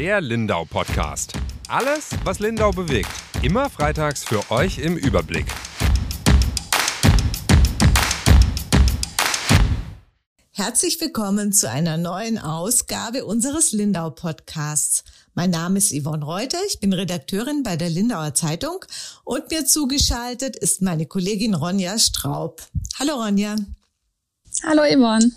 der Lindau Podcast. Alles, was Lindau bewegt. Immer freitags für euch im Überblick. Herzlich willkommen zu einer neuen Ausgabe unseres Lindau Podcasts. Mein Name ist Yvonne Reuter, ich bin Redakteurin bei der Lindauer Zeitung und mir zugeschaltet ist meine Kollegin Ronja Straub. Hallo Ronja. Hallo Yvonne.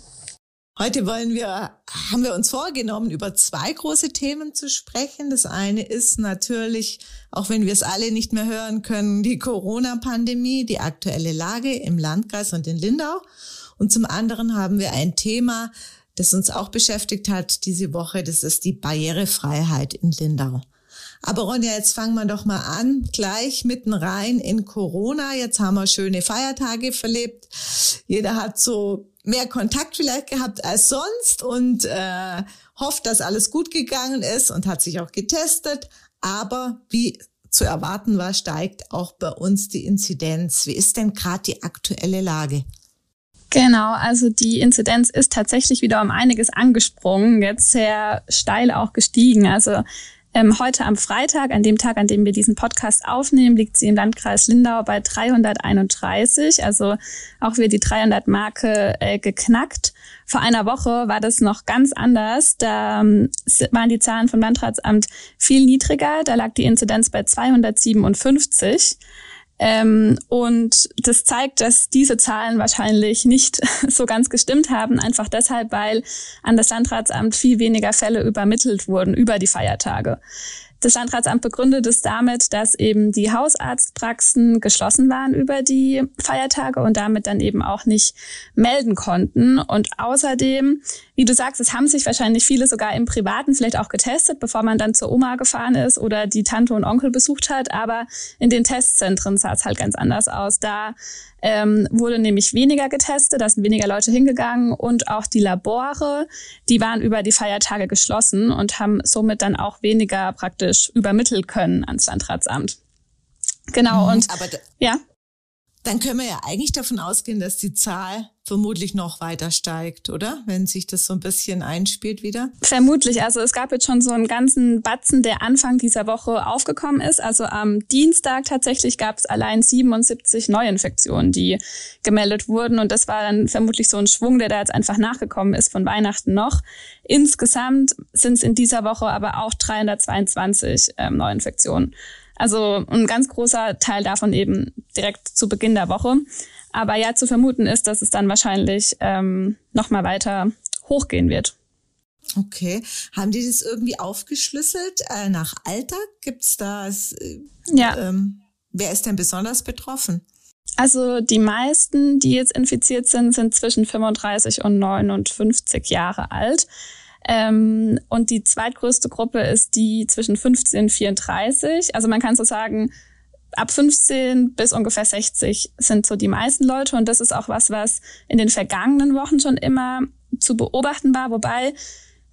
Heute wollen wir, haben wir uns vorgenommen, über zwei große Themen zu sprechen. Das eine ist natürlich, auch wenn wir es alle nicht mehr hören können, die Corona-Pandemie, die aktuelle Lage im Landkreis und in Lindau. Und zum anderen haben wir ein Thema, das uns auch beschäftigt hat diese Woche. Das ist die Barrierefreiheit in Lindau. Aber Ronja, jetzt fangen wir doch mal an, gleich mitten rein in Corona. Jetzt haben wir schöne Feiertage verlebt. Jeder hat so mehr Kontakt vielleicht gehabt als sonst und äh, hofft, dass alles gut gegangen ist und hat sich auch getestet. Aber wie zu erwarten war, steigt auch bei uns die Inzidenz. Wie ist denn gerade die aktuelle Lage? Genau, also die Inzidenz ist tatsächlich wieder um einiges angesprungen, jetzt sehr steil auch gestiegen. Also ähm, heute am Freitag, an dem Tag, an dem wir diesen Podcast aufnehmen, liegt sie im Landkreis Lindau bei 331. Also auch wieder die 300-Marke äh, geknackt. Vor einer Woche war das noch ganz anders. Da ähm, waren die Zahlen vom Landratsamt viel niedriger. Da lag die Inzidenz bei 257. Ähm, und das zeigt, dass diese Zahlen wahrscheinlich nicht so ganz gestimmt haben, einfach deshalb, weil an das Landratsamt viel weniger Fälle übermittelt wurden über die Feiertage. Das Landratsamt begründet es damit, dass eben die Hausarztpraxen geschlossen waren über die Feiertage und damit dann eben auch nicht melden konnten. Und außerdem, wie du sagst, es haben sich wahrscheinlich viele sogar im Privaten vielleicht auch getestet, bevor man dann zur Oma gefahren ist oder die Tante und Onkel besucht hat. Aber in den Testzentren sah es halt ganz anders aus. Da ähm, wurde nämlich weniger getestet, da sind weniger Leute hingegangen und auch die Labore, die waren über die Feiertage geschlossen und haben somit dann auch weniger praktisch übermittelt können ans Landratsamt. Genau, mhm, und aber ja. Dann können wir ja eigentlich davon ausgehen, dass die Zahl vermutlich noch weiter steigt, oder? Wenn sich das so ein bisschen einspielt wieder. Vermutlich. Also es gab jetzt schon so einen ganzen Batzen, der Anfang dieser Woche aufgekommen ist. Also am Dienstag tatsächlich gab es allein 77 Neuinfektionen, die gemeldet wurden. Und das war dann vermutlich so ein Schwung, der da jetzt einfach nachgekommen ist von Weihnachten noch. Insgesamt sind es in dieser Woche aber auch 322 ähm, Neuinfektionen. Also ein ganz großer Teil davon eben direkt zu Beginn der Woche. Aber ja, zu vermuten ist, dass es dann wahrscheinlich ähm, nochmal weiter hochgehen wird. Okay. Haben die das irgendwie aufgeschlüsselt äh, nach Alter? Gibt's da? Äh, ja. Ähm, wer ist denn besonders betroffen? Also die meisten, die jetzt infiziert sind, sind zwischen 35 und 59 Jahre alt. Ähm, und die zweitgrößte Gruppe ist die zwischen 15 und 34. Also man kann so sagen, ab 15 bis ungefähr 60 sind so die meisten Leute. Und das ist auch was, was in den vergangenen Wochen schon immer zu beobachten war. Wobei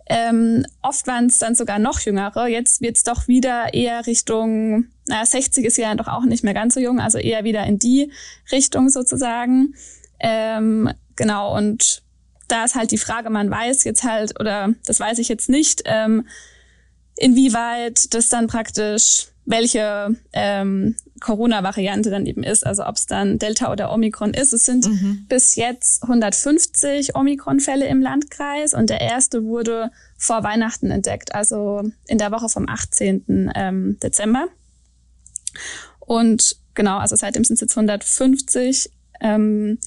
ähm, oft waren es dann sogar noch jüngere. Jetzt wird es doch wieder eher Richtung, naja, 60 ist ja doch auch nicht mehr ganz so jung, also eher wieder in die Richtung sozusagen. Ähm, genau, und da ist halt die Frage, man weiß jetzt halt, oder das weiß ich jetzt nicht, ähm, inwieweit das dann praktisch welche ähm, Corona-Variante dann eben ist, also ob es dann Delta oder Omikron ist. Es sind mhm. bis jetzt 150 Omikron-Fälle im Landkreis und der erste wurde vor Weihnachten entdeckt, also in der Woche vom 18. Ähm, Dezember. Und genau, also seitdem sind es jetzt 150. Ähm,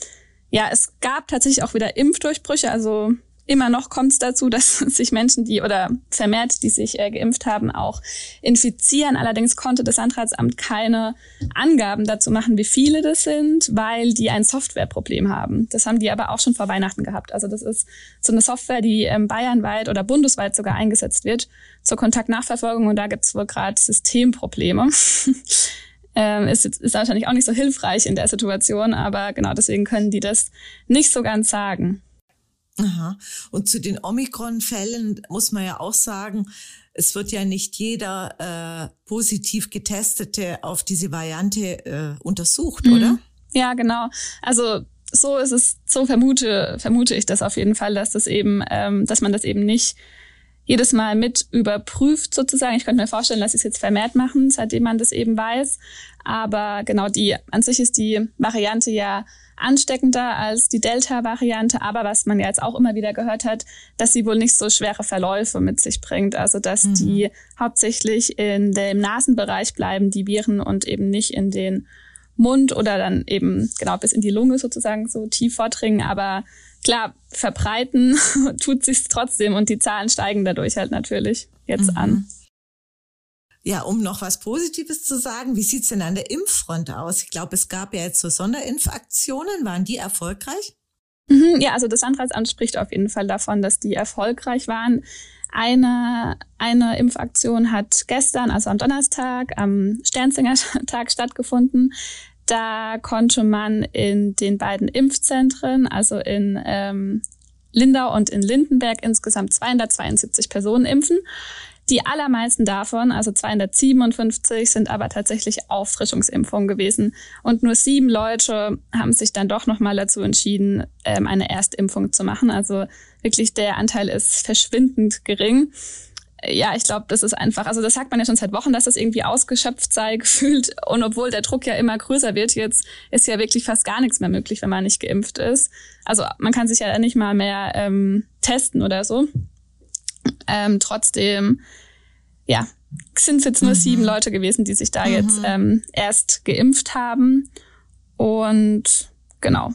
ja, es gab tatsächlich auch wieder Impfdurchbrüche, also immer noch kommt es dazu, dass sich Menschen, die oder vermehrt, die sich äh, geimpft haben, auch infizieren. Allerdings konnte das Landratsamt keine Angaben dazu machen, wie viele das sind, weil die ein Softwareproblem haben. Das haben die aber auch schon vor Weihnachten gehabt. Also das ist so eine Software, die ähm, bayernweit oder bundesweit sogar eingesetzt wird zur Kontaktnachverfolgung und da gibt es wohl gerade Systemprobleme. ähm, ist, ist wahrscheinlich auch nicht so hilfreich in der Situation, aber genau deswegen können die das nicht so ganz sagen. Aha. Und zu den Omikron-Fällen muss man ja auch sagen, es wird ja nicht jeder äh, positiv Getestete auf diese Variante äh, untersucht, mhm. oder? Ja, genau. Also so ist es, so vermute, vermute ich das auf jeden Fall, dass das eben, ähm, dass man das eben nicht jedes Mal mit überprüft sozusagen. Ich könnte mir vorstellen, dass sie es jetzt vermehrt machen, seitdem man das eben weiß. Aber genau die, an sich ist die Variante ja ansteckender als die Delta-Variante, aber was man ja jetzt auch immer wieder gehört hat, dass sie wohl nicht so schwere Verläufe mit sich bringt. Also dass mhm. die hauptsächlich in dem Nasenbereich bleiben, die Viren und eben nicht in den Mund oder dann eben genau bis in die Lunge sozusagen so tief vordringen. Aber klar, verbreiten tut sich's trotzdem und die Zahlen steigen dadurch halt natürlich jetzt mhm. an. Ja, um noch was Positives zu sagen, wie sieht's denn an der Impffront aus? Ich glaube, es gab ja jetzt so Sonderimpfaktionen. Waren die erfolgreich? Mhm, ja, also das Landratsamt spricht auf jeden Fall davon, dass die erfolgreich waren. Eine, eine Impfaktion hat gestern, also am Donnerstag, am Sternsinger Tag stattgefunden. Da konnte man in den beiden Impfzentren, also in ähm, Lindau und in Lindenberg, insgesamt 272 Personen impfen. Die allermeisten davon, also 257, sind aber tatsächlich Auffrischungsimpfungen gewesen. Und nur sieben Leute haben sich dann doch nochmal dazu entschieden, ähm, eine Erstimpfung zu machen. Also wirklich der Anteil ist verschwindend gering ja, ich glaube, das ist einfach, also das sagt man ja schon seit Wochen, dass das irgendwie ausgeschöpft sei, gefühlt. Und obwohl der Druck ja immer größer wird, jetzt ist ja wirklich fast gar nichts mehr möglich, wenn man nicht geimpft ist. Also man kann sich ja nicht mal mehr ähm, testen oder so. Ähm, trotzdem, ja, sind es jetzt nur mhm. sieben Leute gewesen, die sich da mhm. jetzt ähm, erst geimpft haben. Und genau.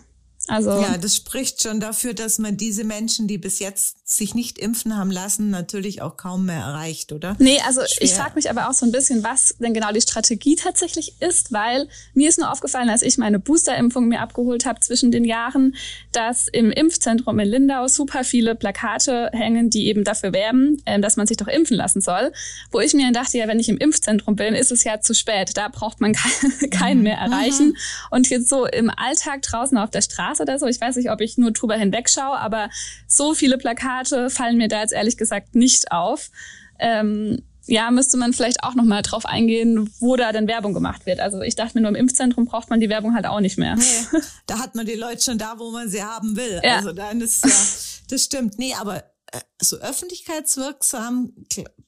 Also ja, das spricht schon dafür, dass man diese Menschen, die bis jetzt sich nicht impfen haben lassen, natürlich auch kaum mehr erreicht, oder? Nee, also Schwer. ich frage mich aber auch so ein bisschen, was denn genau die Strategie tatsächlich ist, weil mir ist nur aufgefallen, als ich meine Boosterimpfung mir abgeholt habe zwischen den Jahren, dass im Impfzentrum in Lindau super viele Plakate hängen, die eben dafür werben, äh, dass man sich doch impfen lassen soll. Wo ich mir dachte, ja, wenn ich im Impfzentrum bin, ist es ja zu spät. Da braucht man keinen mehr mhm. erreichen. Mhm. Und jetzt so im Alltag draußen auf der Straße oder so. Ich weiß nicht, ob ich nur drüber hinwegschaue, aber so viele Plakate fallen mir da jetzt ehrlich gesagt nicht auf. Ähm, ja, müsste man vielleicht auch nochmal drauf eingehen, wo da denn Werbung gemacht wird. Also ich dachte mir, nur im Impfzentrum braucht man die Werbung halt auch nicht mehr. Nee, da hat man die Leute schon da, wo man sie haben will. Ja. Also dann ist ja, das stimmt. Nee, aber äh, so öffentlichkeitswirksam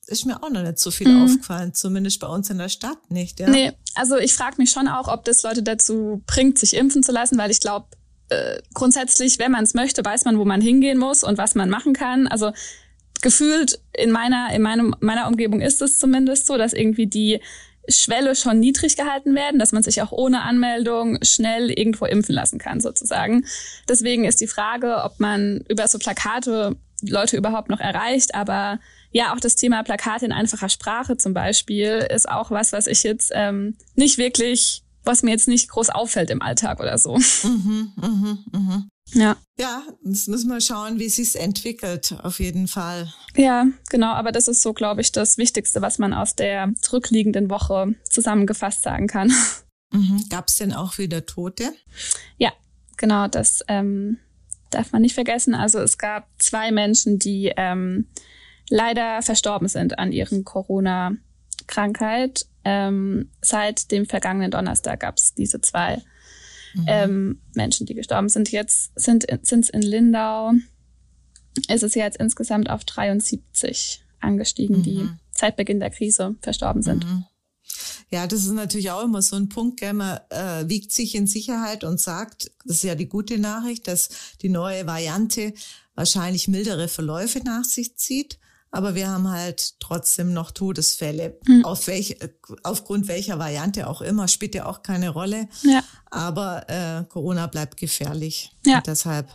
ist mir auch noch nicht so viel mhm. aufgefallen, zumindest bei uns in der Stadt nicht. Ja? Nee, also ich frage mich schon auch, ob das Leute dazu bringt, sich impfen zu lassen, weil ich glaube, äh, grundsätzlich, wenn man es möchte, weiß man, wo man hingehen muss und was man machen kann. Also gefühlt in meiner, in meinem, meiner Umgebung ist es zumindest so, dass irgendwie die Schwelle schon niedrig gehalten werden, dass man sich auch ohne Anmeldung schnell irgendwo impfen lassen kann, sozusagen. Deswegen ist die Frage, ob man über so Plakate Leute überhaupt noch erreicht, aber ja, auch das Thema Plakate in einfacher Sprache zum Beispiel ist auch was, was ich jetzt ähm, nicht wirklich was mir jetzt nicht groß auffällt im Alltag oder so. Mhm, mhm, mhm. Ja. Ja, das müssen wir schauen, wie sich's entwickelt, auf jeden Fall. Ja, genau, aber das ist so, glaube ich, das Wichtigste, was man aus der zurückliegenden Woche zusammengefasst sagen kann. Mhm. Gab es denn auch wieder Tote? Ja, genau, das ähm, darf man nicht vergessen. Also es gab zwei Menschen, die ähm, leider verstorben sind an ihren Corona-Krankheit ähm, seit dem vergangenen Donnerstag gab es diese zwei mhm. ähm, Menschen, die gestorben sind. Jetzt sind es in Lindau, ist es jetzt insgesamt auf 73 angestiegen, mhm. die seit Beginn der Krise verstorben sind. Mhm. Ja, das ist natürlich auch immer so ein Punkt, gell? man äh, wiegt sich in Sicherheit und sagt, das ist ja die gute Nachricht, dass die neue Variante wahrscheinlich mildere Verläufe nach sich zieht aber wir haben halt trotzdem noch Todesfälle. Mhm. Auf welch, aufgrund welcher Variante auch immer, spielt ja auch keine Rolle. Ja. Aber äh, Corona bleibt gefährlich. Ja. Und deshalb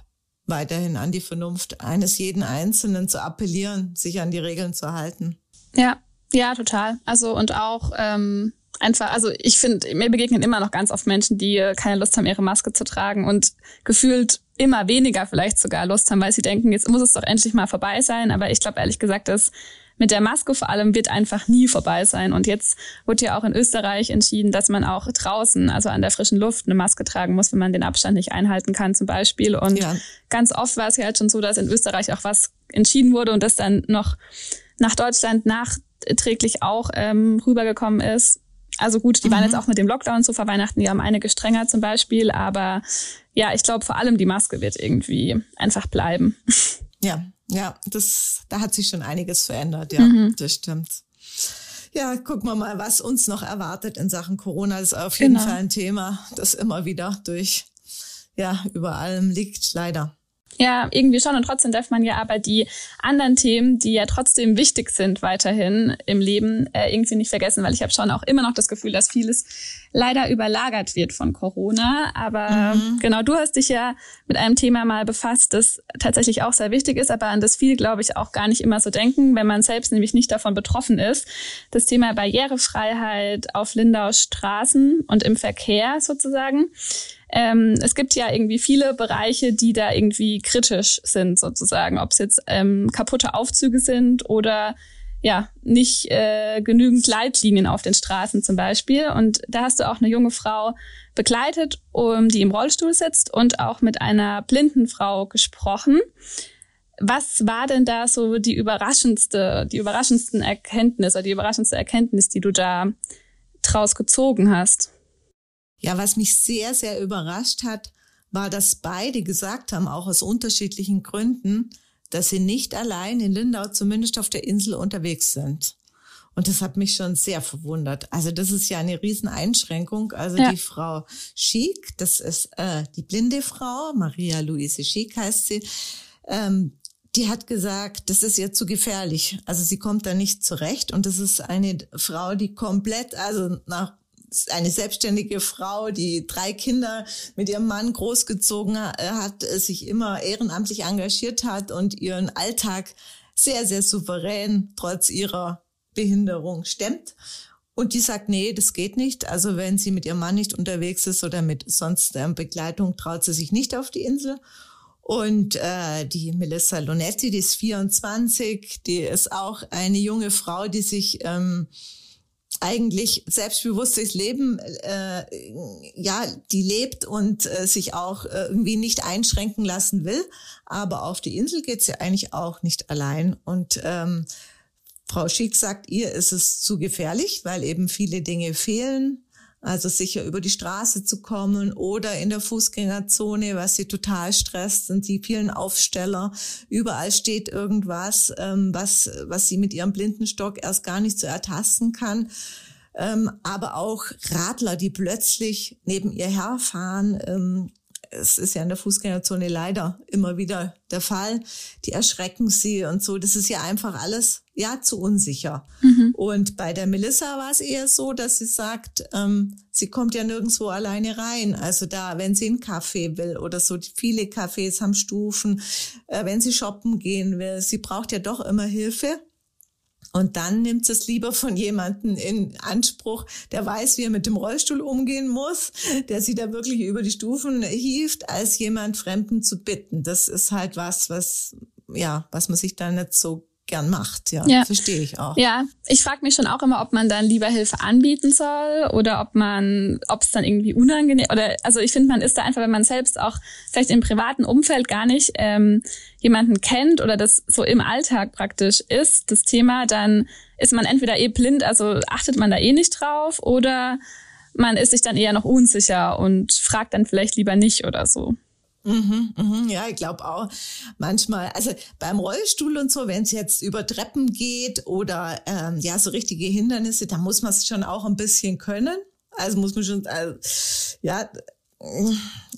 weiterhin an die Vernunft eines jeden Einzelnen zu appellieren, sich an die Regeln zu halten. Ja, ja, total. Also und auch ähm, einfach, also ich finde, mir begegnen immer noch ganz oft Menschen, die keine Lust haben, ihre Maske zu tragen und gefühlt immer weniger vielleicht sogar Lust haben, weil sie denken, jetzt muss es doch endlich mal vorbei sein. Aber ich glaube ehrlich gesagt, dass mit der Maske vor allem wird einfach nie vorbei sein. Und jetzt wurde ja auch in Österreich entschieden, dass man auch draußen, also an der frischen Luft, eine Maske tragen muss, wenn man den Abstand nicht einhalten kann zum Beispiel. Und ja. ganz oft war es ja halt schon so, dass in Österreich auch was entschieden wurde und das dann noch nach Deutschland nachträglich auch ähm, rübergekommen ist. Also gut, die mhm. waren jetzt auch mit dem Lockdown zu vor Weihnachten, die haben einige strenger zum Beispiel, aber ja, ich glaube vor allem die Maske wird irgendwie einfach bleiben. Ja, ja, das, da hat sich schon einiges verändert, ja, mhm. das stimmt. Ja, gucken wir mal, was uns noch erwartet in Sachen Corona. Das ist auf jeden genau. Fall ein Thema, das immer wieder durch, ja, über allem liegt, leider. Ja, irgendwie schon. Und trotzdem darf man ja aber die anderen Themen, die ja trotzdem wichtig sind weiterhin im Leben, äh, irgendwie nicht vergessen, weil ich habe schon auch immer noch das Gefühl, dass vieles leider überlagert wird von Corona. Aber mhm. genau, du hast dich ja mit einem Thema mal befasst, das tatsächlich auch sehr wichtig ist, aber an das viele, glaube ich, auch gar nicht immer so denken, wenn man selbst nämlich nicht davon betroffen ist. Das Thema Barrierefreiheit auf Lindaus Straßen und im Verkehr sozusagen. Ähm, es gibt ja irgendwie viele Bereiche, die da irgendwie kritisch sind, sozusagen. Ob es jetzt ähm, kaputte Aufzüge sind oder ja, nicht äh, genügend Leitlinien auf den Straßen zum Beispiel. Und da hast du auch eine junge Frau begleitet, um, die im Rollstuhl sitzt und auch mit einer blinden Frau gesprochen. Was war denn da so die überraschendste, die überraschendsten Erkenntnisse, die überraschendste Erkenntnis, die du da draus gezogen hast? Ja, was mich sehr, sehr überrascht hat, war, dass beide gesagt haben, auch aus unterschiedlichen Gründen, dass sie nicht allein in Lindau, zumindest auf der Insel, unterwegs sind. Und das hat mich schon sehr verwundert. Also das ist ja eine Rieseneinschränkung. Also ja. die Frau Schick, das ist äh, die blinde Frau, Maria Luise Schick heißt sie, ähm, die hat gesagt, das ist ihr zu gefährlich. Also sie kommt da nicht zurecht. Und das ist eine Frau, die komplett, also nach eine selbstständige Frau, die drei Kinder mit ihrem Mann großgezogen hat, sich immer ehrenamtlich engagiert hat und ihren Alltag sehr, sehr souverän trotz ihrer Behinderung stemmt. Und die sagt, nee, das geht nicht. Also wenn sie mit ihrem Mann nicht unterwegs ist oder mit sonst ähm, Begleitung, traut sie sich nicht auf die Insel. Und äh, die Melissa Lonetti, die ist 24, die ist auch eine junge Frau, die sich ähm, eigentlich selbstbewusstes Leben, äh, ja, die lebt und äh, sich auch äh, irgendwie nicht einschränken lassen will. Aber auf die Insel geht sie eigentlich auch nicht allein. Und ähm, Frau Schick sagt, ihr ist es zu gefährlich, weil eben viele Dinge fehlen. Also sicher über die Straße zu kommen oder in der Fußgängerzone, was sie total stresst, sind die vielen Aufsteller. Überall steht irgendwas, ähm, was, was sie mit ihrem Blindenstock erst gar nicht so ertasten kann. Ähm, aber auch Radler, die plötzlich neben ihr herfahren. Ähm, es ist ja in der Fußgängerzone leider immer wieder der Fall. Die erschrecken sie und so. Das ist ja einfach alles ja zu unsicher. Mhm. Und bei der Melissa war es eher so, dass sie sagt, ähm, sie kommt ja nirgendwo alleine rein. Also da, wenn sie einen Kaffee will oder so, viele Cafés haben Stufen, äh, wenn sie shoppen gehen will, sie braucht ja doch immer Hilfe. Und dann nimmt es lieber von jemandem in Anspruch, der weiß, wie er mit dem Rollstuhl umgehen muss, der sie da wirklich über die Stufen hieft, als jemand Fremden zu bitten. Das ist halt was, was, ja, was man sich da nicht so gern macht. Ja, ja. verstehe ich auch. Ja, ich frage mich schon auch immer, ob man dann lieber Hilfe anbieten soll oder ob man, ob es dann irgendwie unangenehm oder also ich finde, man ist da einfach, wenn man selbst auch vielleicht im privaten Umfeld gar nicht ähm, jemanden kennt oder das so im Alltag praktisch ist, das Thema, dann ist man entweder eh blind, also achtet man da eh nicht drauf oder man ist sich dann eher noch unsicher und fragt dann vielleicht lieber nicht oder so. Mhm, mhm, ja, ich glaube auch manchmal, also beim Rollstuhl und so, wenn es jetzt über Treppen geht oder ähm, ja so richtige Hindernisse, da muss man es schon auch ein bisschen können. Also muss man schon, also, ja,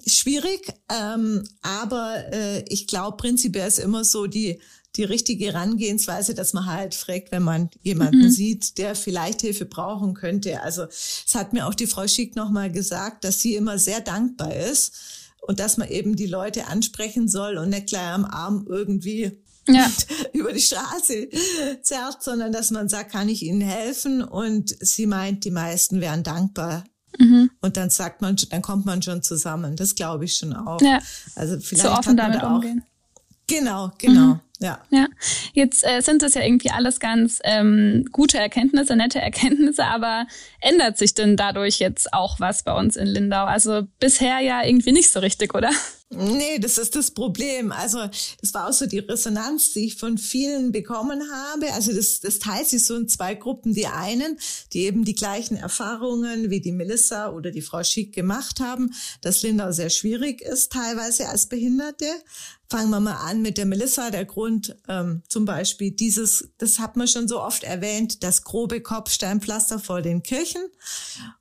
schwierig. Ähm, aber äh, ich glaube, prinzipiell ist immer so die die richtige Herangehensweise, dass man halt fragt, wenn man jemanden mhm. sieht, der vielleicht Hilfe brauchen könnte. Also es hat mir auch die Frau Schick nochmal gesagt, dass sie immer sehr dankbar ist, und dass man eben die Leute ansprechen soll und nicht gleich am Arm irgendwie ja. über die Straße zerrt, sondern dass man sagt, kann ich Ihnen helfen? Und sie meint, die meisten wären dankbar. Mhm. Und dann sagt man, dann kommt man schon zusammen. Das glaube ich schon auch. Ja. Also vielleicht so offen damit auch, umgehen. Genau, genau. Mhm. Ja. ja. Jetzt äh, sind das ja irgendwie alles ganz ähm, gute Erkenntnisse, nette Erkenntnisse, aber ändert sich denn dadurch jetzt auch was bei uns in Lindau? Also bisher ja irgendwie nicht so richtig, oder? Nee, das ist das Problem. Also das war auch so die Resonanz, die ich von vielen bekommen habe. Also das, das teilt sich so in zwei Gruppen. Die einen, die eben die gleichen Erfahrungen wie die Melissa oder die Frau Schick gemacht haben, dass Lindau sehr schwierig ist, teilweise als Behinderte. Fangen wir mal an mit der Melissa. Der Grund ähm, zum Beispiel dieses, das hat man schon so oft erwähnt, das grobe Kopfsteinpflaster vor den Kirchen,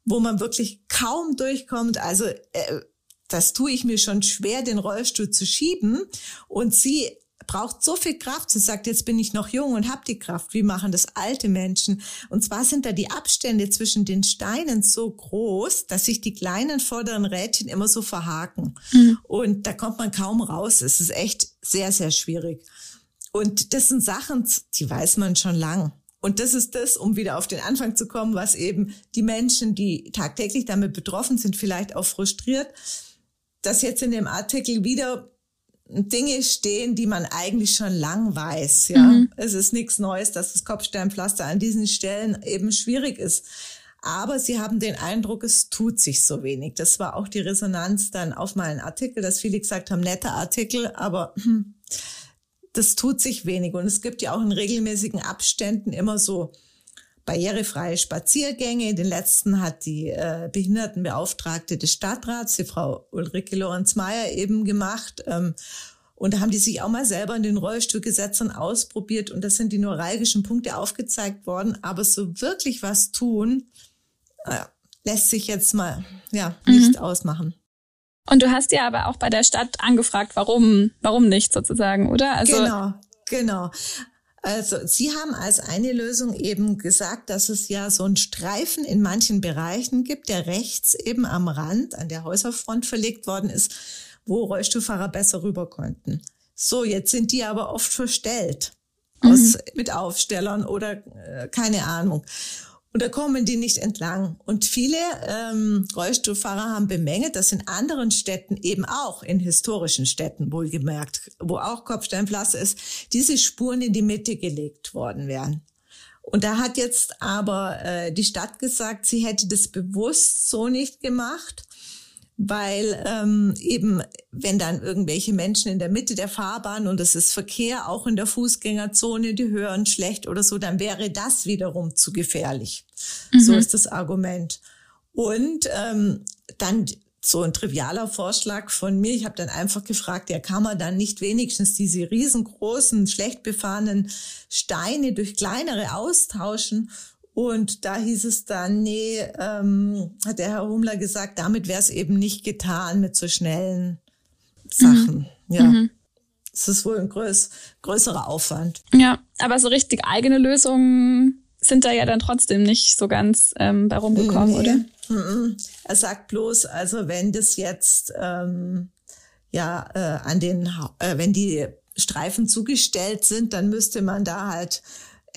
wo man wirklich kaum durchkommt. Also äh, das tue ich mir schon schwer, den Rollstuhl zu schieben. Und sie braucht so viel Kraft. Sie sagt, jetzt bin ich noch jung und habe die Kraft. Wie machen das alte Menschen? Und zwar sind da die Abstände zwischen den Steinen so groß, dass sich die kleinen vorderen Rädchen immer so verhaken. Mhm. Und da kommt man kaum raus. Es ist echt sehr, sehr schwierig. Und das sind Sachen, die weiß man schon lang. Und das ist das, um wieder auf den Anfang zu kommen, was eben die Menschen, die tagtäglich damit betroffen sind, vielleicht auch frustriert dass jetzt in dem Artikel wieder Dinge stehen, die man eigentlich schon lang weiß. Ja, mhm. es ist nichts Neues, dass das Kopfsteinpflaster an diesen Stellen eben schwierig ist. Aber sie haben den Eindruck, es tut sich so wenig. Das war auch die Resonanz dann auf meinen Artikel, dass viele gesagt haben, netter Artikel, aber hm, das tut sich wenig. Und es gibt ja auch in regelmäßigen Abständen immer so barrierefreie Spaziergänge. Den letzten hat die äh, Behindertenbeauftragte des Stadtrats, die Frau Ulrike Lorenz-Meyer, eben gemacht. Ähm, und da haben die sich auch mal selber in den Rollstuhl gesetzt und ausprobiert. Und das sind die neuralgischen Punkte aufgezeigt worden. Aber so wirklich was tun, äh, lässt sich jetzt mal ja nicht mhm. ausmachen. Und du hast ja aber auch bei der Stadt angefragt, warum, warum nicht sozusagen, oder? Also genau, genau. Also Sie haben als eine Lösung eben gesagt, dass es ja so einen Streifen in manchen Bereichen gibt, der rechts eben am Rand an der Häuserfront verlegt worden ist, wo Rollstuhlfahrer besser rüber konnten. So, jetzt sind die aber oft verstellt mhm. aus, mit Aufstellern oder äh, keine Ahnung. Und da kommen die nicht entlang. Und viele ähm, Rollstuhlfahrer haben bemängelt, dass in anderen Städten, eben auch in historischen Städten wohlgemerkt, wo auch Kopfsteinpflaster ist, diese Spuren in die Mitte gelegt worden wären. Und da hat jetzt aber äh, die Stadt gesagt, sie hätte das bewusst so nicht gemacht, weil ähm, eben, wenn dann irgendwelche Menschen in der Mitte der Fahrbahn und es ist Verkehr auch in der Fußgängerzone, die hören schlecht oder so, dann wäre das wiederum zu gefährlich. Mhm. So ist das Argument. Und ähm, dann so ein trivialer Vorschlag von mir. Ich habe dann einfach gefragt, ja, kann man dann nicht wenigstens diese riesengroßen, schlecht befahrenen Steine durch kleinere austauschen und da hieß es dann, nee, ähm, hat der Herr Humler gesagt, damit wäre es eben nicht getan mit so schnellen Sachen. Mhm. Ja. Mhm. Es ist wohl ein größ, größerer Aufwand. Ja, aber so richtig eigene Lösungen sind da ja dann trotzdem nicht so ganz ähm, bei rumgekommen, nee. oder? Mhm. Er sagt bloß, also wenn das jetzt ähm, ja äh, an den, äh, wenn die Streifen zugestellt sind, dann müsste man da halt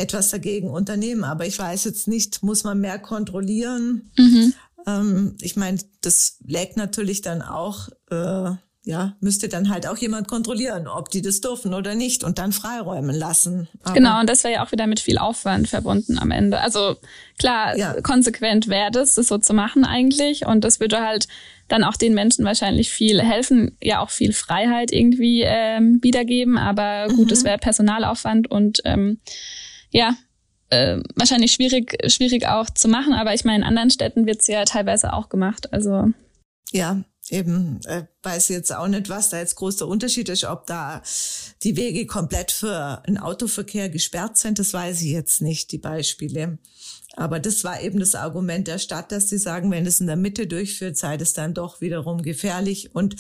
etwas dagegen unternehmen. Aber ich weiß jetzt nicht, muss man mehr kontrollieren? Mhm. Ähm, ich meine, das lägt natürlich dann auch, äh, ja, müsste dann halt auch jemand kontrollieren, ob die das dürfen oder nicht und dann freiräumen lassen. Aber genau, und das wäre ja auch wieder mit viel Aufwand verbunden am Ende. Also klar, ja. konsequent wäre das, das so zu machen eigentlich. Und das würde halt dann auch den Menschen wahrscheinlich viel helfen, ja auch viel Freiheit irgendwie ähm, wiedergeben. Aber gut, mhm. es wäre Personalaufwand und ähm, ja, äh, wahrscheinlich schwierig, schwierig auch zu machen, aber ich meine, in anderen Städten wird's ja teilweise auch gemacht. Also ja, eben äh, weiß jetzt auch nicht, was da jetzt großer Unterschied ist, ob da die Wege komplett für einen Autoverkehr gesperrt sind, das weiß ich jetzt nicht, die Beispiele. Aber das war eben das Argument der Stadt, dass sie sagen, wenn es in der Mitte durchführt, sei das dann doch wiederum gefährlich. Und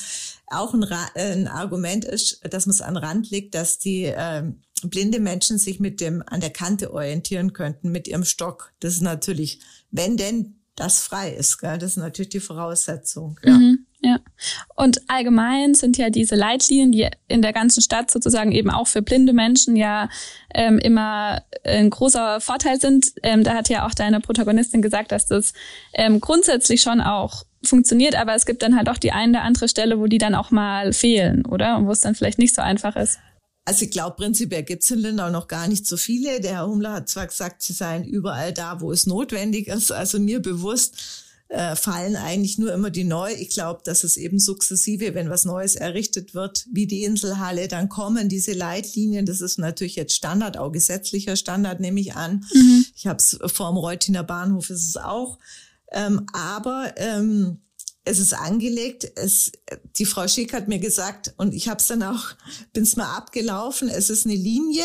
auch ein, ein Argument ist, dass man es an Rand liegt, dass die äh, blinde Menschen sich mit dem an der Kante orientieren könnten, mit ihrem Stock. Das ist natürlich, wenn denn das frei ist, gell? das ist natürlich die Voraussetzung. Ja. Mhm. Und allgemein sind ja diese Leitlinien, die in der ganzen Stadt sozusagen eben auch für blinde Menschen ja ähm, immer ein großer Vorteil sind. Ähm, da hat ja auch deine Protagonistin gesagt, dass das ähm, grundsätzlich schon auch funktioniert, aber es gibt dann halt auch die eine oder andere Stelle, wo die dann auch mal fehlen, oder? Und wo es dann vielleicht nicht so einfach ist. Also ich glaube, prinzipiell gibt es in Lindau noch gar nicht so viele. Der Herr Humler hat zwar gesagt, sie seien überall da, wo es notwendig ist. Also mir bewusst äh, fallen eigentlich nur immer die neu. Ich glaube, dass es eben sukzessive, wenn was Neues errichtet wird, wie die Inselhalle, dann kommen diese Leitlinien. Das ist natürlich jetzt Standard, auch gesetzlicher Standard, nehme ich an. Mhm. Ich habe es vor dem Reutiner Bahnhof ist es auch. Ähm, aber ähm, es ist angelegt. Es, die Frau Schick hat mir gesagt, und ich habe es dann auch, bin es mal abgelaufen, es ist eine Linie,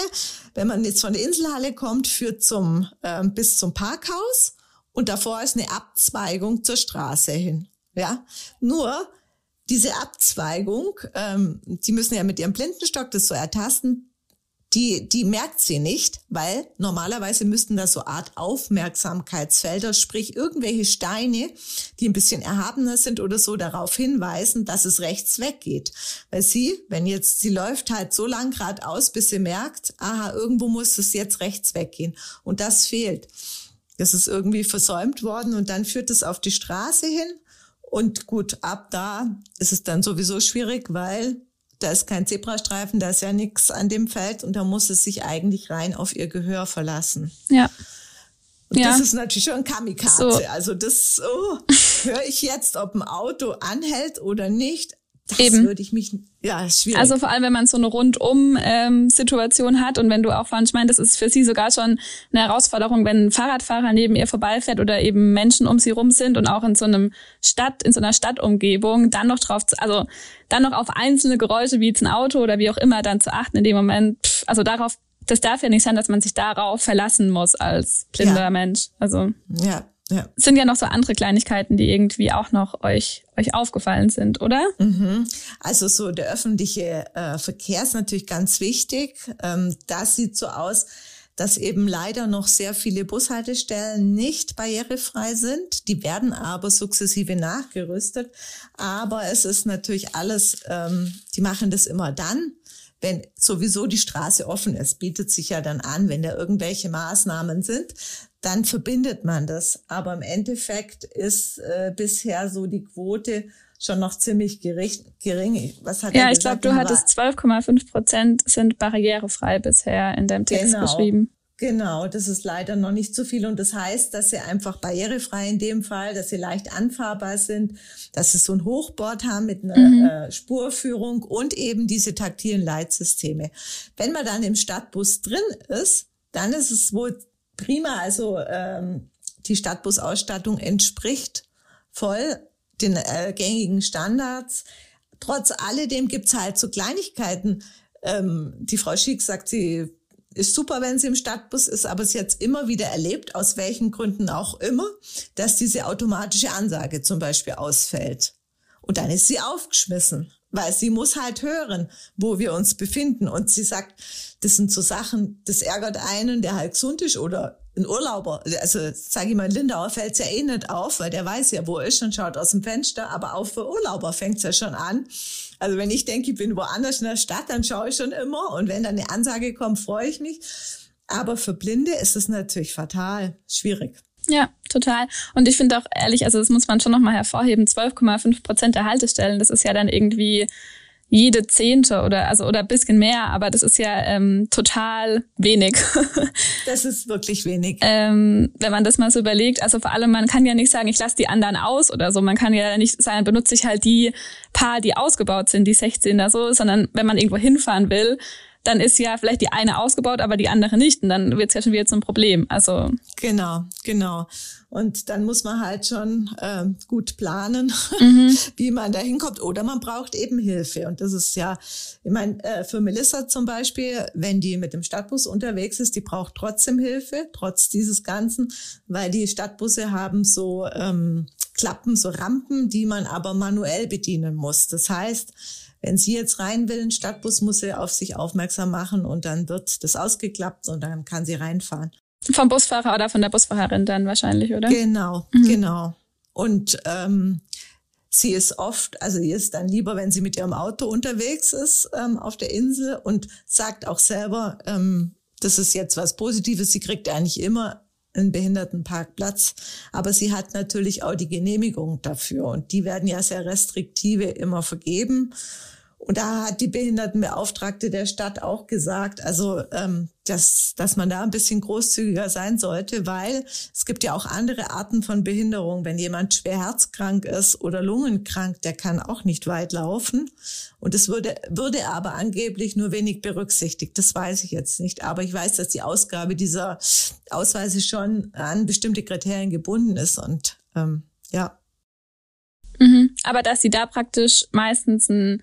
wenn man jetzt von der Inselhalle kommt, führt zum, ähm, bis zum Parkhaus und davor ist eine Abzweigung zur Straße hin. Ja, nur diese Abzweigung, ähm, die müssen ja mit ihrem Blindenstock das so ertasten, die, die merkt sie nicht, weil normalerweise müssten da so Art Aufmerksamkeitsfelder, sprich irgendwelche Steine, die ein bisschen erhabener sind oder so, darauf hinweisen, dass es rechts weggeht. Weil sie, wenn jetzt, sie läuft halt so lang geradeaus, bis sie merkt, aha, irgendwo muss es jetzt rechts weggehen. Und das fehlt. Das ist irgendwie versäumt worden und dann führt es auf die Straße hin. Und gut, ab da ist es dann sowieso schwierig, weil da ist kein Zebrastreifen, da ist ja nichts an dem Feld und da muss es sich eigentlich rein auf ihr Gehör verlassen. Ja. Und ja. das ist natürlich schon Kamikaze. So. Also das oh, höre ich jetzt, ob ein Auto anhält oder nicht. Das Eben. würde ich mich, ja, schwierig. Also vor allem, wenn man so eine Rundum-Situation hat und wenn du auch vorhin, ich meine, das ist für sie sogar schon eine Herausforderung, wenn ein Fahrradfahrer neben ihr vorbeifährt oder eben Menschen um sie rum sind und auch in so einem Stadt, in so einer Stadtumgebung, dann noch drauf, also dann noch auf einzelne Geräusche wie jetzt ein Auto oder wie auch immer dann zu achten in dem Moment, pff, also darauf, das darf ja nicht sein, dass man sich darauf verlassen muss als blinder ja. Mensch. Also. Ja, ja. Sind ja noch so andere Kleinigkeiten, die irgendwie auch noch euch, euch aufgefallen sind, oder? Mhm. Also so der öffentliche äh, Verkehr ist natürlich ganz wichtig. Ähm, das sieht so aus, dass eben leider noch sehr viele Bushaltestellen nicht barrierefrei sind. Die werden aber sukzessive nachgerüstet. Aber es ist natürlich alles, ähm, die machen das immer dann, wenn sowieso die Straße offen ist, bietet sich ja dann an, wenn da irgendwelche Maßnahmen sind, dann verbindet man das. Aber im Endeffekt ist äh, bisher so die Quote schon noch ziemlich gering. Was hat ja, ich glaube, du hattest 12,5 Prozent sind barrierefrei bisher in deinem Text genau. beschrieben. Genau, das ist leider noch nicht so viel und das heißt, dass sie einfach barrierefrei in dem Fall, dass sie leicht anfahrbar sind, dass sie so ein Hochbord haben mit einer mhm. äh, Spurführung und eben diese taktilen Leitsysteme. Wenn man dann im Stadtbus drin ist, dann ist es wohl prima. Also ähm, die Stadtbusausstattung entspricht voll den äh, gängigen Standards. Trotz alledem gibt's halt so Kleinigkeiten. Ähm, die Frau Schick sagt, sie ist super, wenn sie im Stadtbus ist, aber sie hat es immer wieder erlebt, aus welchen Gründen auch immer, dass diese automatische Ansage zum Beispiel ausfällt. Und dann ist sie aufgeschmissen, weil sie muss halt hören, wo wir uns befinden. Und sie sagt, das sind so Sachen, das ärgert einen, der halt gesund ist oder ein Urlauber. Also sage ich mal, in Lindauer fällt's ja eh nicht auf, weil der weiß ja, wo er ist und schaut aus dem Fenster. Aber auch für Urlauber fängt's ja schon an. Also wenn ich denke, ich bin woanders in der Stadt, dann schaue ich schon immer. Und wenn dann eine Ansage kommt, freue ich mich. Aber für Blinde ist es natürlich fatal schwierig. Ja, total. Und ich finde auch ehrlich, also das muss man schon nochmal hervorheben, 12,5 Prozent der Haltestellen, das ist ja dann irgendwie jede Zehnte oder also oder bisschen mehr, aber das ist ja ähm, total wenig. das ist wirklich wenig. Ähm, wenn man das mal so überlegt, also vor allem, man kann ja nicht sagen, ich lasse die anderen aus oder so. Man kann ja nicht sagen, benutze ich halt die paar, die ausgebaut sind, die 16er so, sondern wenn man irgendwo hinfahren will, dann ist ja vielleicht die eine ausgebaut, aber die andere nicht. Und dann wird es ja schon wieder zum Problem. Also genau, genau. Und dann muss man halt schon äh, gut planen, mhm. wie man da hinkommt. Oder man braucht eben Hilfe. Und das ist ja, ich meine, äh, für Melissa zum Beispiel, wenn die mit dem Stadtbus unterwegs ist, die braucht trotzdem Hilfe, trotz dieses Ganzen, weil die Stadtbusse haben so ähm, Klappen, so Rampen, die man aber manuell bedienen muss. Das heißt, wenn sie jetzt rein will, ein Stadtbus muss sie auf sich aufmerksam machen und dann wird das ausgeklappt und dann kann sie reinfahren. Vom Busfahrer oder von der Busfahrerin dann wahrscheinlich, oder? Genau, mhm. genau. Und ähm, sie ist oft, also ihr ist dann lieber, wenn sie mit ihrem Auto unterwegs ist ähm, auf der Insel und sagt auch selber, ähm, das ist jetzt was Positives. Sie kriegt eigentlich immer einen Behindertenparkplatz, aber sie hat natürlich auch die Genehmigung dafür und die werden ja sehr restriktive immer vergeben. Und da hat die Behindertenbeauftragte der Stadt auch gesagt, also ähm, dass, dass man da ein bisschen großzügiger sein sollte, weil es gibt ja auch andere Arten von Behinderung. Wenn jemand schwer herzkrank ist oder lungenkrank, der kann auch nicht weit laufen. Und es würde, würde aber angeblich nur wenig berücksichtigt. Das weiß ich jetzt nicht. Aber ich weiß, dass die Ausgabe dieser Ausweise schon an bestimmte Kriterien gebunden ist. Und ähm, ja. Mhm. Aber dass sie da praktisch meistens ein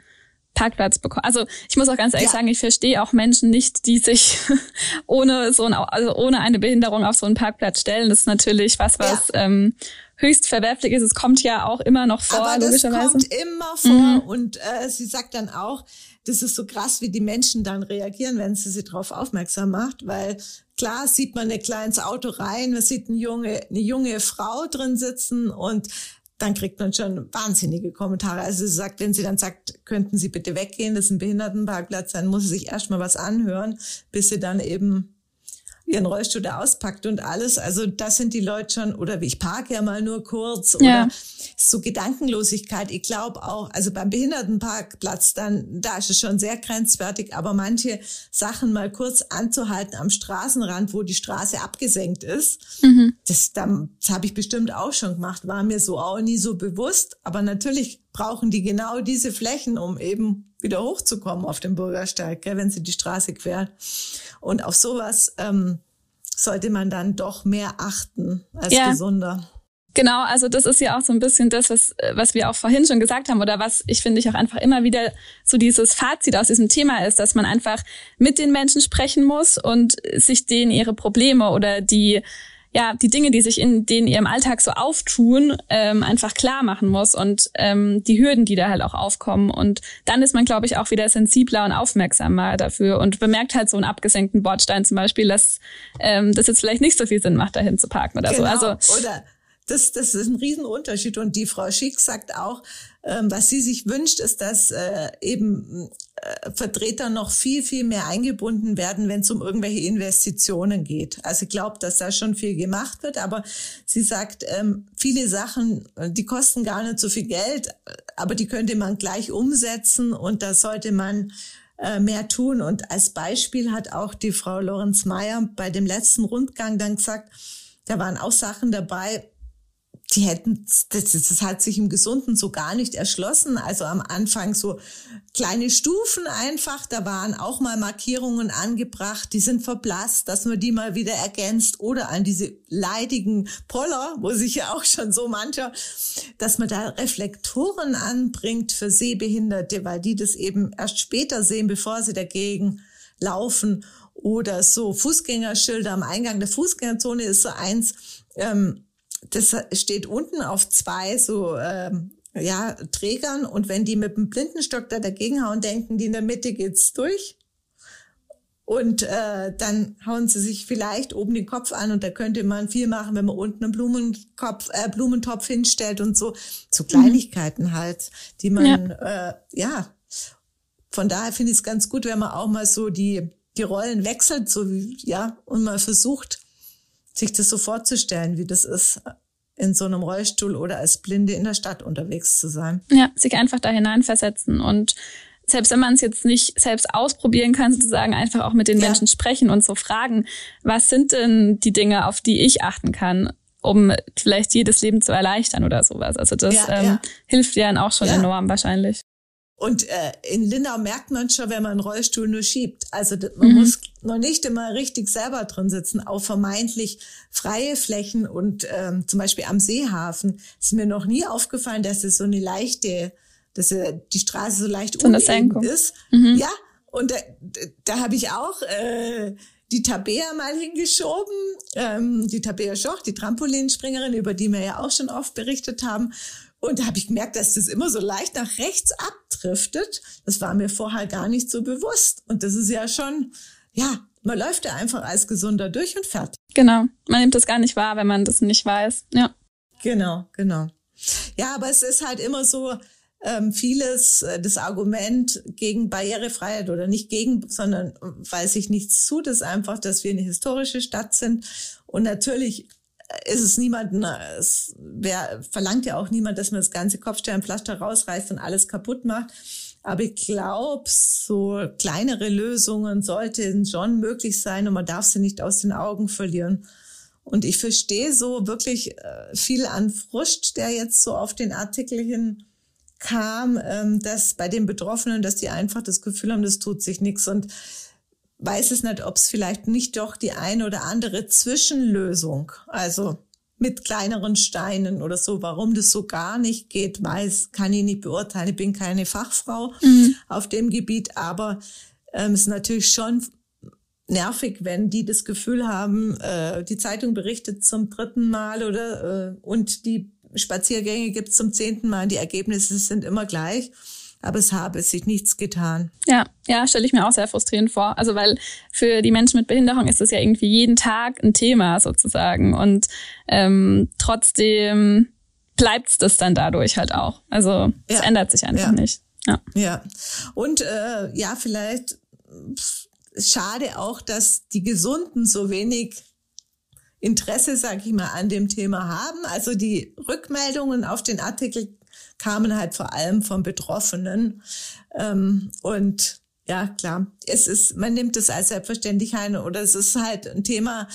Parkplatz bekommen. Also ich muss auch ganz ehrlich ja. sagen, ich verstehe auch Menschen nicht, die sich ohne so ein, also ohne eine Behinderung auf so einen Parkplatz stellen. Das ist natürlich was, was ja. ähm, höchst verwerflich ist. Es kommt ja auch immer noch vor, Aber. Das kommt immer vor. Mhm. Und äh, sie sagt dann auch, das ist so krass, wie die Menschen dann reagieren, wenn sie sie darauf aufmerksam macht, weil klar sieht man ein kleines Auto rein, man sieht eine junge, eine junge Frau drin sitzen und dann kriegt man schon wahnsinnige Kommentare. Also sie sagt, wenn sie dann sagt, könnten Sie bitte weggehen, das ist ein Behindertenparkplatz, dann muss sie sich erstmal was anhören, bis sie dann eben ihren Rollstuhl da auspackt und alles. Also das sind die Leute schon, oder wie ich parke ja mal nur kurz oder ja. so Gedankenlosigkeit. Ich glaube auch, also beim Behindertenparkplatz, dann, da ist es schon sehr grenzwertig, aber manche Sachen mal kurz anzuhalten am Straßenrand, wo die Straße abgesenkt ist, mhm. das, das habe ich bestimmt auch schon gemacht, war mir so auch nie so bewusst. Aber natürlich brauchen die genau diese Flächen, um eben wieder hochzukommen auf dem Bürgersteig, gell, wenn sie die Straße queren. Und auf sowas ähm, sollte man dann doch mehr achten als ja. gesunder. Genau, also das ist ja auch so ein bisschen das, was, was wir auch vorhin schon gesagt haben oder was ich finde ich auch einfach immer wieder so dieses Fazit aus diesem Thema ist, dass man einfach mit den Menschen sprechen muss und sich denen ihre Probleme oder die ja, die Dinge, die sich in den ihrem Alltag so auftun, ähm, einfach klar machen muss und ähm, die Hürden, die da halt auch aufkommen. Und dann ist man, glaube ich, auch wieder sensibler und aufmerksamer dafür und bemerkt halt so einen abgesenkten Bordstein zum Beispiel, dass ähm, das jetzt vielleicht nicht so viel Sinn macht, dahin zu parken oder genau. so. Also, oder das, das ist ein Riesenunterschied. Und die Frau Schick sagt auch, ähm, was sie sich wünscht, ist, dass äh, eben äh, Vertreter noch viel, viel mehr eingebunden werden, wenn es um irgendwelche Investitionen geht. Also ich glaube, dass da schon viel gemacht wird, aber sie sagt, ähm, viele Sachen, die kosten gar nicht so viel Geld, aber die könnte man gleich umsetzen und da sollte man äh, mehr tun. Und als Beispiel hat auch die Frau Lorenz Meyer bei dem letzten Rundgang dann gesagt, da waren auch Sachen dabei, die hätten, das, das hat sich im Gesunden so gar nicht erschlossen. Also am Anfang so kleine Stufen einfach, da waren auch mal Markierungen angebracht, die sind verblasst, dass man die mal wieder ergänzt oder an diese leidigen Poller, wo sich ja auch schon so mancher, dass man da Reflektoren anbringt für Sehbehinderte, weil die das eben erst später sehen, bevor sie dagegen laufen oder so Fußgängerschilder am Eingang der Fußgängerzone ist so eins, ähm, das steht unten auf zwei so ähm, ja, Trägern und wenn die mit dem Blindenstock da dagegen hauen, denken die in der Mitte geht's durch. Und äh, dann hauen sie sich vielleicht oben den Kopf an und da könnte man viel machen, wenn man unten einen Blumenkopf, äh, Blumentopf hinstellt und so. So Kleinigkeiten mhm. halt, die man, ja, äh, ja. von daher finde ich es ganz gut, wenn man auch mal so die, die Rollen wechselt, so wie, ja, und mal versucht, sich das so vorzustellen, wie das ist, in so einem Rollstuhl oder als Blinde in der Stadt unterwegs zu sein. Ja, sich einfach da hineinversetzen und selbst wenn man es jetzt nicht selbst ausprobieren kann, sozusagen einfach auch mit den ja. Menschen sprechen und so fragen, was sind denn die Dinge, auf die ich achten kann, um vielleicht jedes Leben zu erleichtern oder sowas. Also das ja, ähm, ja. hilft ja dann auch schon enorm wahrscheinlich. Und äh, in Lindau merkt man schon, wenn man einen Rollstuhl nur schiebt. Also man mhm. muss noch nicht immer richtig selber drin sitzen. Auf vermeintlich freie Flächen und ähm, zum Beispiel am Seehafen ist mir noch nie aufgefallen, dass es so eine leichte, dass die Straße so leicht so uneben ist. Mhm. Ja, und da, da habe ich auch äh, die Tabea mal hingeschoben, ähm, die Tabea Schoch, die Trampolinspringerin, über die wir ja auch schon oft berichtet haben. Und da habe ich gemerkt, dass das immer so leicht nach rechts abdriftet. Das war mir vorher gar nicht so bewusst. Und das ist ja schon, ja, man läuft ja einfach als Gesunder durch und fertig. Genau. Man nimmt das gar nicht wahr, wenn man das nicht weiß. Ja. Genau, genau. Ja, aber es ist halt immer so, ähm, vieles, äh, das Argument gegen Barrierefreiheit oder nicht gegen, sondern weil sich nichts tut, ist einfach, dass wir eine historische Stadt sind. Und natürlich ist es niemanden, es wer, verlangt ja auch niemand, dass man das ganze Kopfsteinpflaster rausreißt und alles kaputt macht. Aber ich glaube, so kleinere Lösungen sollten schon möglich sein und man darf sie nicht aus den Augen verlieren. Und ich verstehe so wirklich äh, viel an Frust, der jetzt so auf den Artikel hin kam, ähm, dass bei den Betroffenen, dass die einfach das Gefühl haben, das tut sich nichts und weiß es nicht, ob es vielleicht nicht doch die eine oder andere Zwischenlösung, also mit kleineren Steinen oder so, warum das so gar nicht geht, weiß, kann ich nicht beurteilen. Ich bin keine Fachfrau mhm. auf dem Gebiet, aber ähm, es ist natürlich schon nervig, wenn die das Gefühl haben, äh, die Zeitung berichtet zum dritten Mal oder äh, und die Spaziergänge gibt es zum zehnten Mal. Die Ergebnisse sind immer gleich. Aber es habe sich nichts getan. Ja, ja, stelle ich mir auch sehr frustrierend vor. Also weil für die Menschen mit Behinderung ist das ja irgendwie jeden Tag ein Thema sozusagen. Und ähm, trotzdem bleibt das dann dadurch halt auch. Also es ja, ändert sich einfach ja. nicht. Ja. ja. Und äh, ja, vielleicht schade auch, dass die Gesunden so wenig Interesse, sag ich mal, an dem Thema haben. Also die Rückmeldungen auf den Artikel kamen halt vor allem von Betroffenen. Ähm, und ja, klar, es ist, man nimmt es als selbstverständlich ein oder es ist halt ein Thema,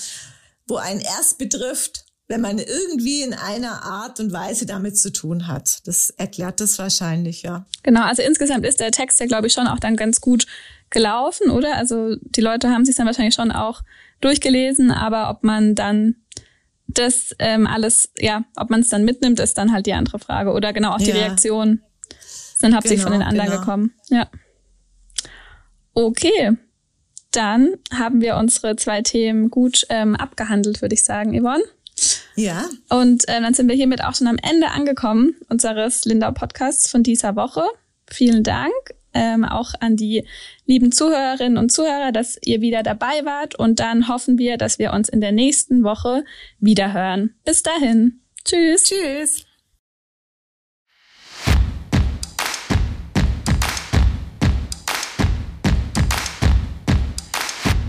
wo einen erst betrifft, wenn man irgendwie in einer Art und Weise damit zu tun hat. Das erklärt das wahrscheinlich, ja. Genau, also insgesamt ist der Text ja, glaube ich, schon auch dann ganz gut gelaufen, oder? Also die Leute haben sich dann wahrscheinlich schon auch durchgelesen, aber ob man dann das ähm, alles, ja, ob man es dann mitnimmt, ist dann halt die andere Frage. Oder genau auch die ja. Reaktion sind hauptsächlich genau, von den anderen genau. gekommen. Ja. Okay. Dann haben wir unsere zwei Themen gut ähm, abgehandelt, würde ich sagen, Yvonne. Ja. Und äh, dann sind wir hiermit auch schon am Ende angekommen unseres Lindau Podcasts von dieser Woche. Vielen Dank ähm, auch an die lieben Zuhörerinnen und Zuhörer, dass ihr wieder dabei wart. Und dann hoffen wir, dass wir uns in der nächsten Woche wieder hören. Bis dahin. Tschüss. Tschüss.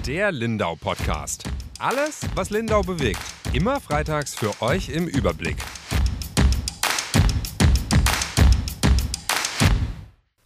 Der Lindau Podcast. Alles, was Lindau bewegt. Immer freitags für euch im Überblick.